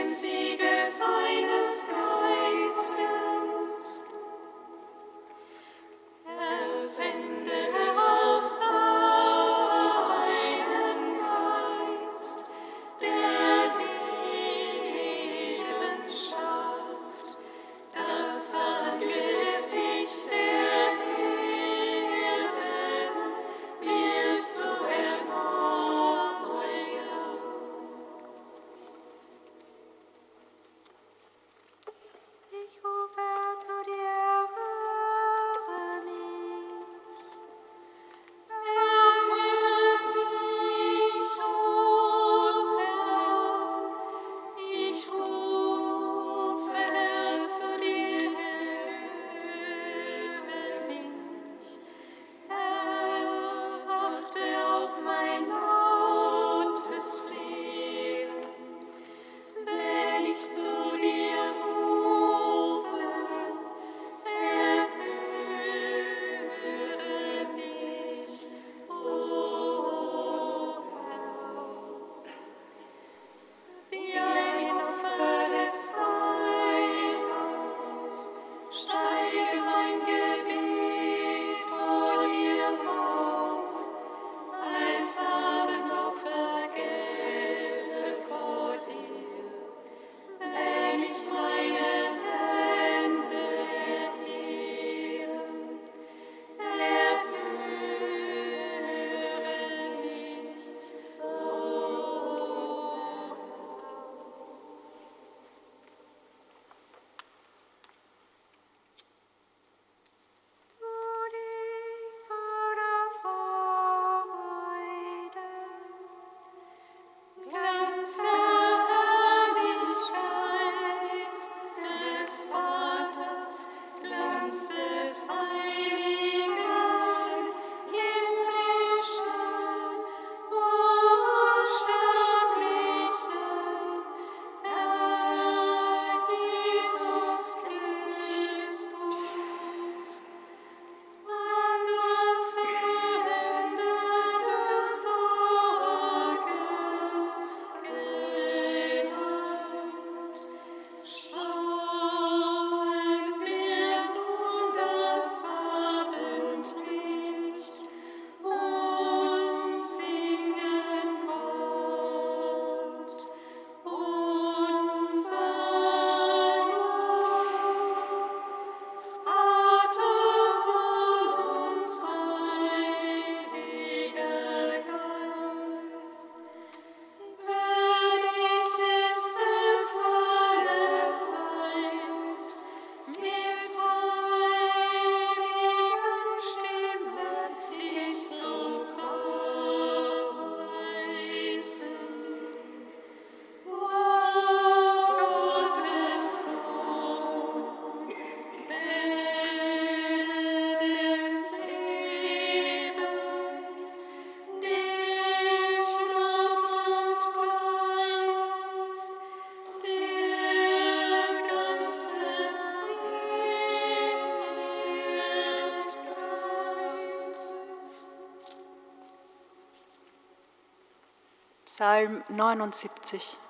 dem Siegel seines Geistes. Psalm 79.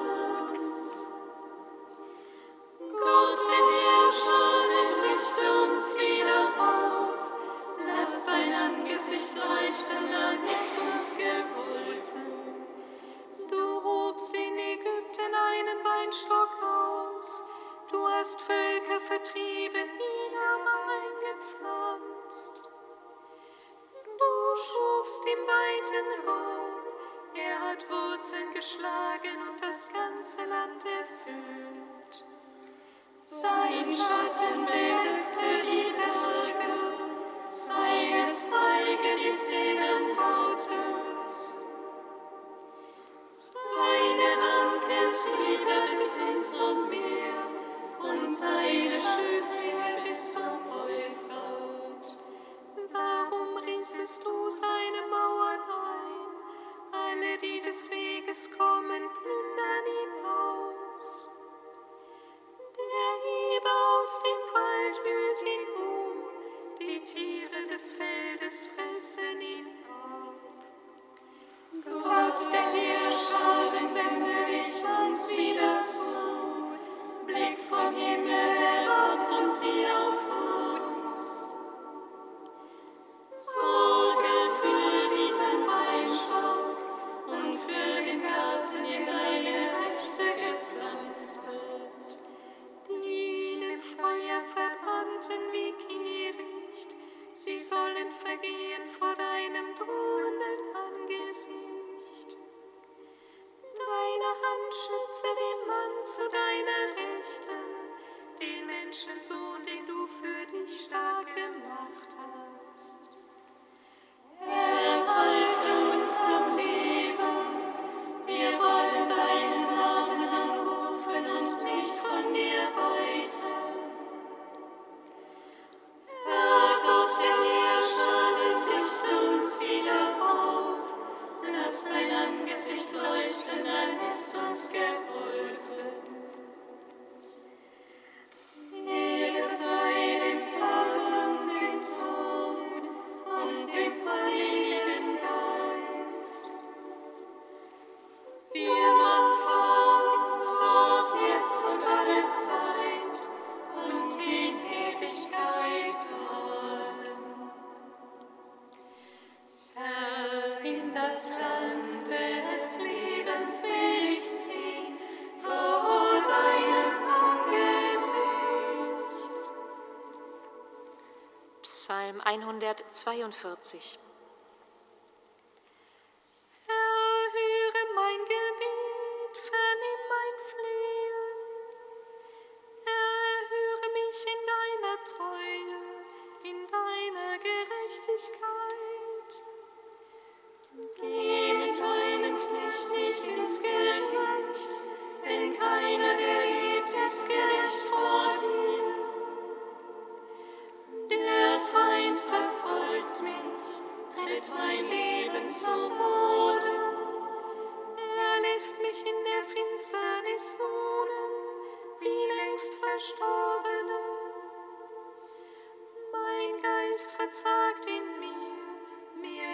Zuversicht leuchten, dann ist uns geholfen. Du hobst in Ägypten einen Weinstock aus, du hast Völker vertrieben, ihn aber eingepflanzt. Du schufst im weiten Raum, er hat Wurzeln geschlagen und das ganze Land erfüllt. Sein Schatten bedeckte die Berge. Zeige, zeige die Zähne. deinem drohenden Angesicht. Deine Hand schütze den Mann zu deiner Rechten, den Menschensohn, den du für dich stark gemacht hast. in das Land des Lebens will ich deinem Angesicht. Psalm 142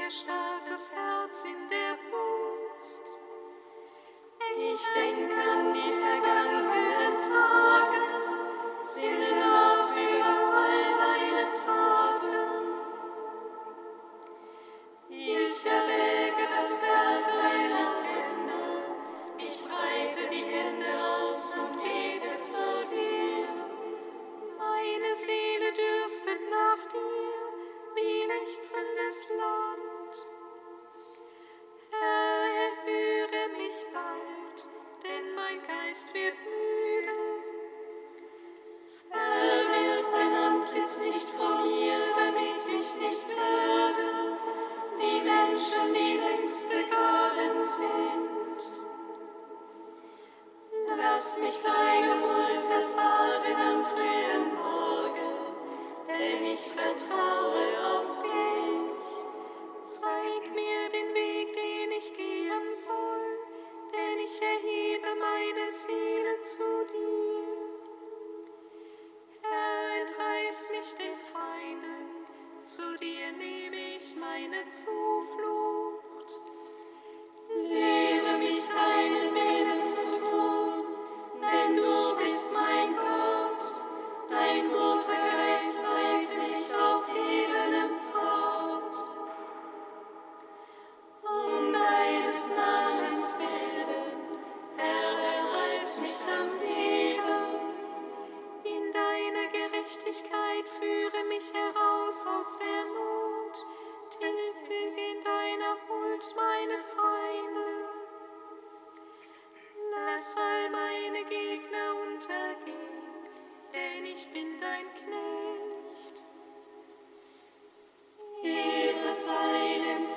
ihr starkes Herz in der Brust. Ich denke an die deine Zukunft. seinem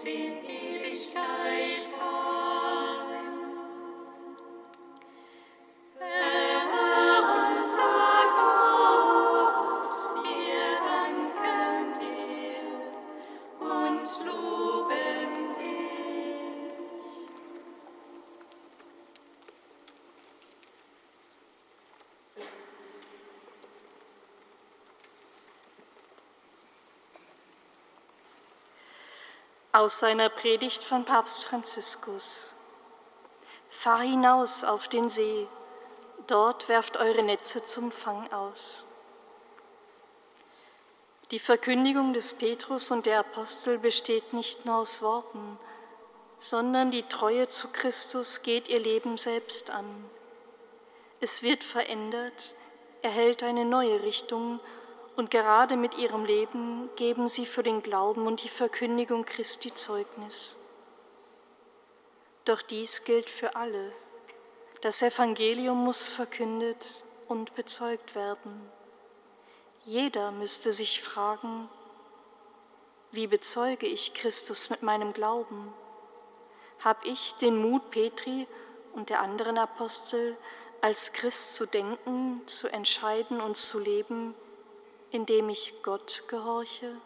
sweet. Aus seiner Predigt von Papst Franziskus. Fahr hinaus auf den See, dort werft eure Netze zum Fang aus. Die Verkündigung des Petrus und der Apostel besteht nicht nur aus Worten, sondern die Treue zu Christus geht ihr Leben selbst an. Es wird verändert, erhält eine neue Richtung und gerade mit ihrem Leben geben sie für den Glauben und die Verkündigung Christi Zeugnis. Doch dies gilt für alle. Das Evangelium muss verkündet und bezeugt werden. Jeder müsste sich fragen, wie bezeuge ich Christus mit meinem Glauben? Hab ich den Mut Petri und der anderen Apostel, als Christ zu denken, zu entscheiden und zu leben, indem ich Gott gehorche?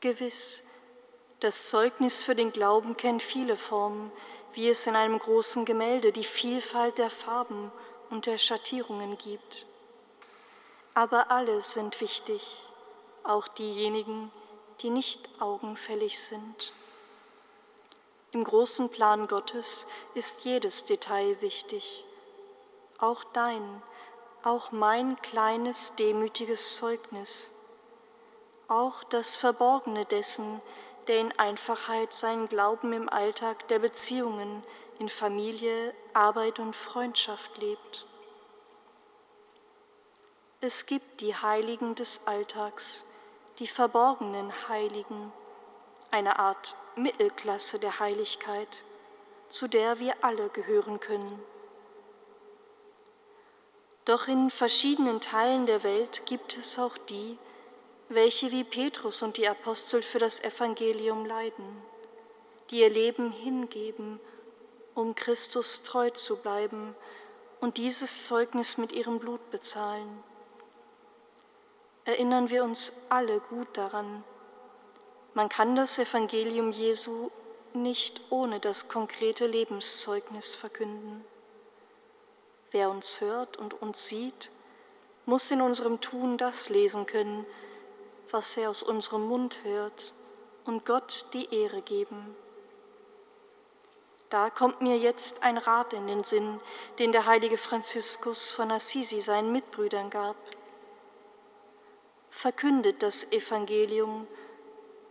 Gewiss, das Zeugnis für den Glauben kennt viele Formen, wie es in einem großen Gemälde die Vielfalt der Farben und der Schattierungen gibt. Aber alle sind wichtig, auch diejenigen, die nicht augenfällig sind. Im großen Plan Gottes ist jedes Detail wichtig, auch dein, auch mein kleines demütiges Zeugnis, auch das Verborgene dessen, der in Einfachheit seinen Glauben im Alltag der Beziehungen in Familie, Arbeit und Freundschaft lebt. Es gibt die Heiligen des Alltags, die verborgenen Heiligen, eine Art Mittelklasse der Heiligkeit, zu der wir alle gehören können. Doch in verschiedenen Teilen der Welt gibt es auch die, welche wie Petrus und die Apostel für das Evangelium leiden, die ihr Leben hingeben, um Christus treu zu bleiben und dieses Zeugnis mit ihrem Blut bezahlen. Erinnern wir uns alle gut daran, man kann das Evangelium Jesu nicht ohne das konkrete Lebenszeugnis verkünden. Wer uns hört und uns sieht, muss in unserem Tun das lesen können, was er aus unserem Mund hört und Gott die Ehre geben. Da kommt mir jetzt ein Rat in den Sinn, den der heilige Franziskus von Assisi seinen Mitbrüdern gab. Verkündet das Evangelium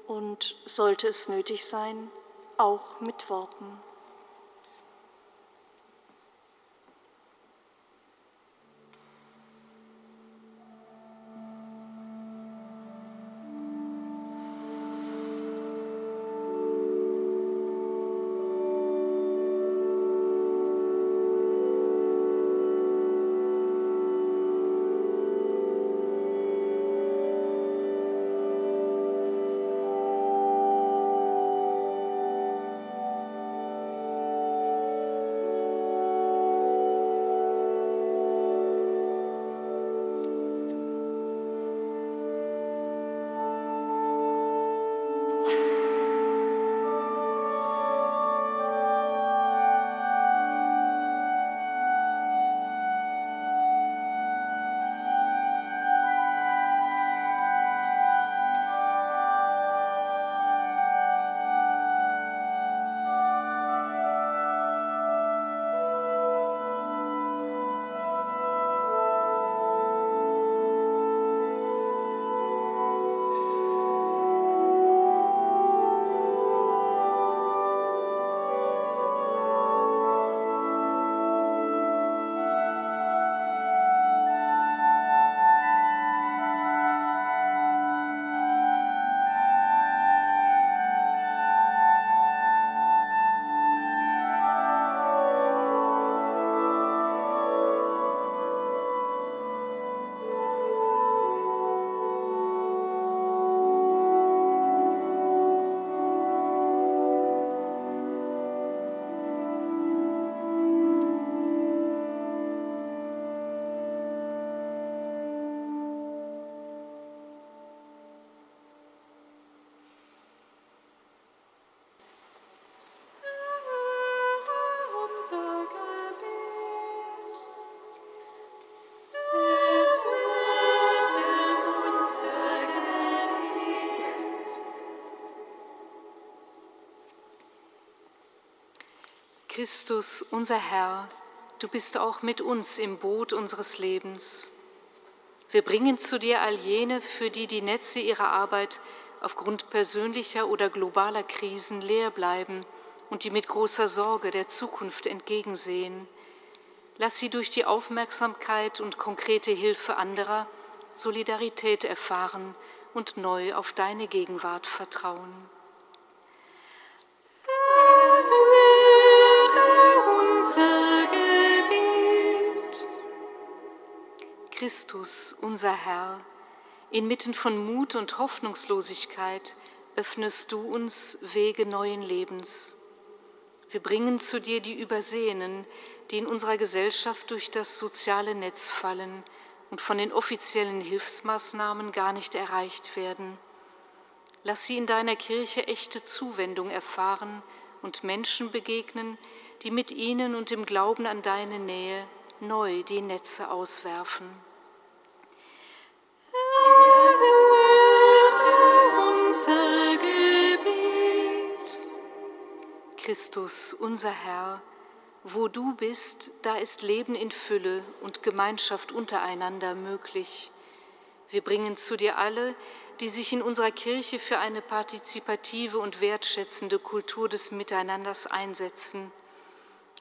und, sollte es nötig sein, auch mit Worten. Christus, unser Herr, du bist auch mit uns im Boot unseres Lebens. Wir bringen zu dir all jene, für die die Netze ihrer Arbeit aufgrund persönlicher oder globaler Krisen leer bleiben und die mit großer Sorge der Zukunft entgegensehen. Lass sie durch die Aufmerksamkeit und konkrete Hilfe anderer Solidarität erfahren und neu auf deine Gegenwart vertrauen. Unser Gebet. Christus, unser Herr, inmitten von Mut und Hoffnungslosigkeit öffnest du uns Wege neuen Lebens. Wir bringen zu dir die Übersehenen, die in unserer Gesellschaft durch das soziale Netz fallen und von den offiziellen Hilfsmaßnahmen gar nicht erreicht werden. Lass sie in deiner Kirche echte Zuwendung erfahren und Menschen begegnen, die mit ihnen und im Glauben an deine Nähe neu die Netze auswerfen. unser Gebet. Christus, unser Herr, wo du bist, da ist Leben in Fülle und Gemeinschaft untereinander möglich. Wir bringen zu dir alle, die sich in unserer Kirche für eine partizipative und wertschätzende Kultur des Miteinanders einsetzen.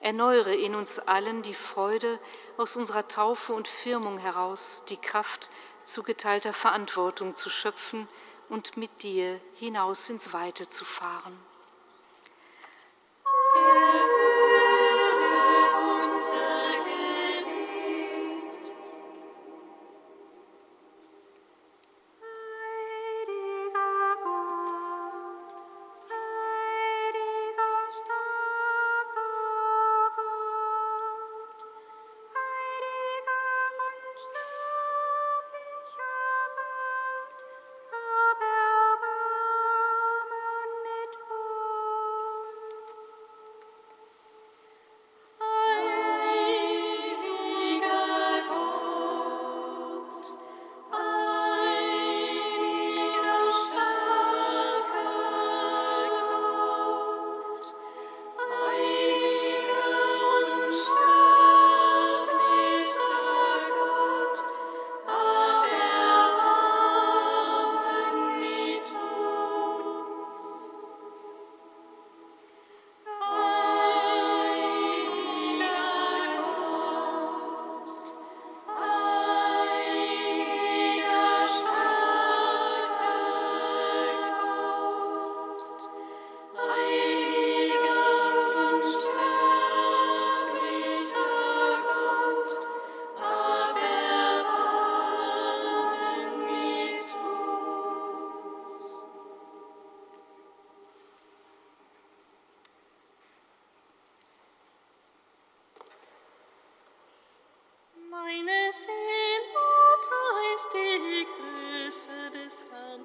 Erneuere in uns allen die Freude aus unserer Taufe und Firmung heraus, die Kraft, zugeteilter Verantwortung zu schöpfen und mit dir hinaus ins Weite zu fahren. Heiliger Meine Seele preist die Größe des Herrn,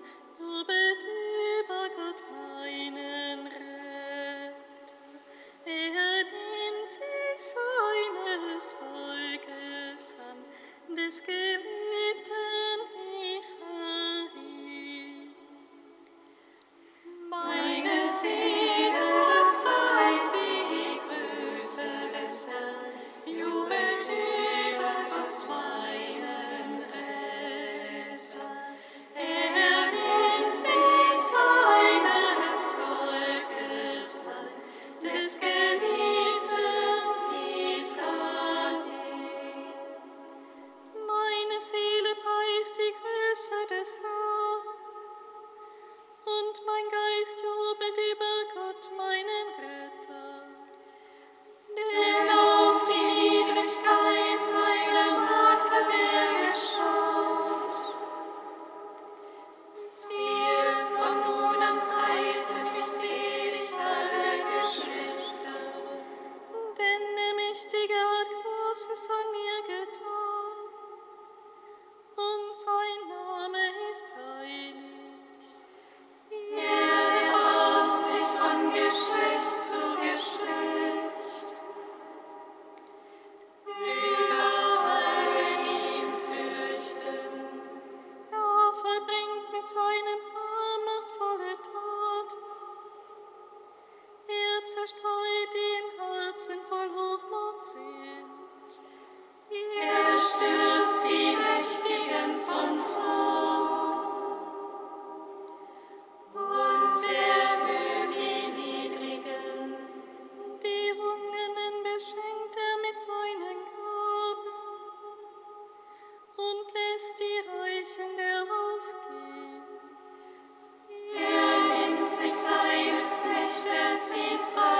Christus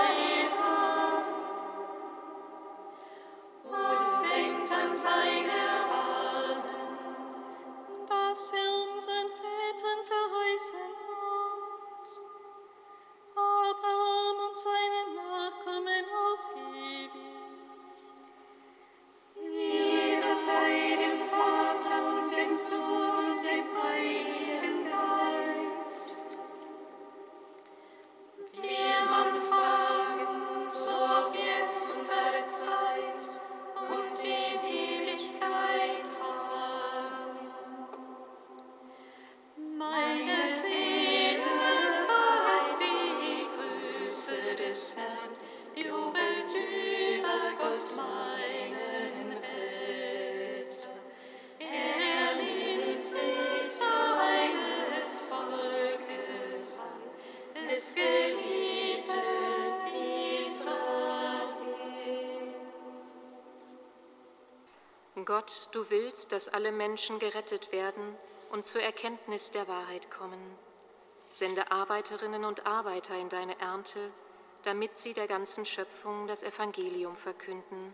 Gott, du willst, dass alle Menschen gerettet werden und zur Erkenntnis der Wahrheit kommen. Sende Arbeiterinnen und Arbeiter in deine Ernte, damit sie der ganzen Schöpfung das Evangelium verkünden.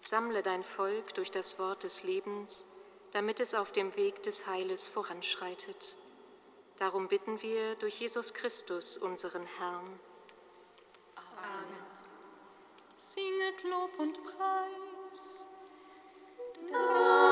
Sammle dein Volk durch das Wort des Lebens, damit es auf dem Weg des Heiles voranschreitet. Darum bitten wir durch Jesus Christus, unseren Herrn. Amen. Singet Lob und Preis. Da.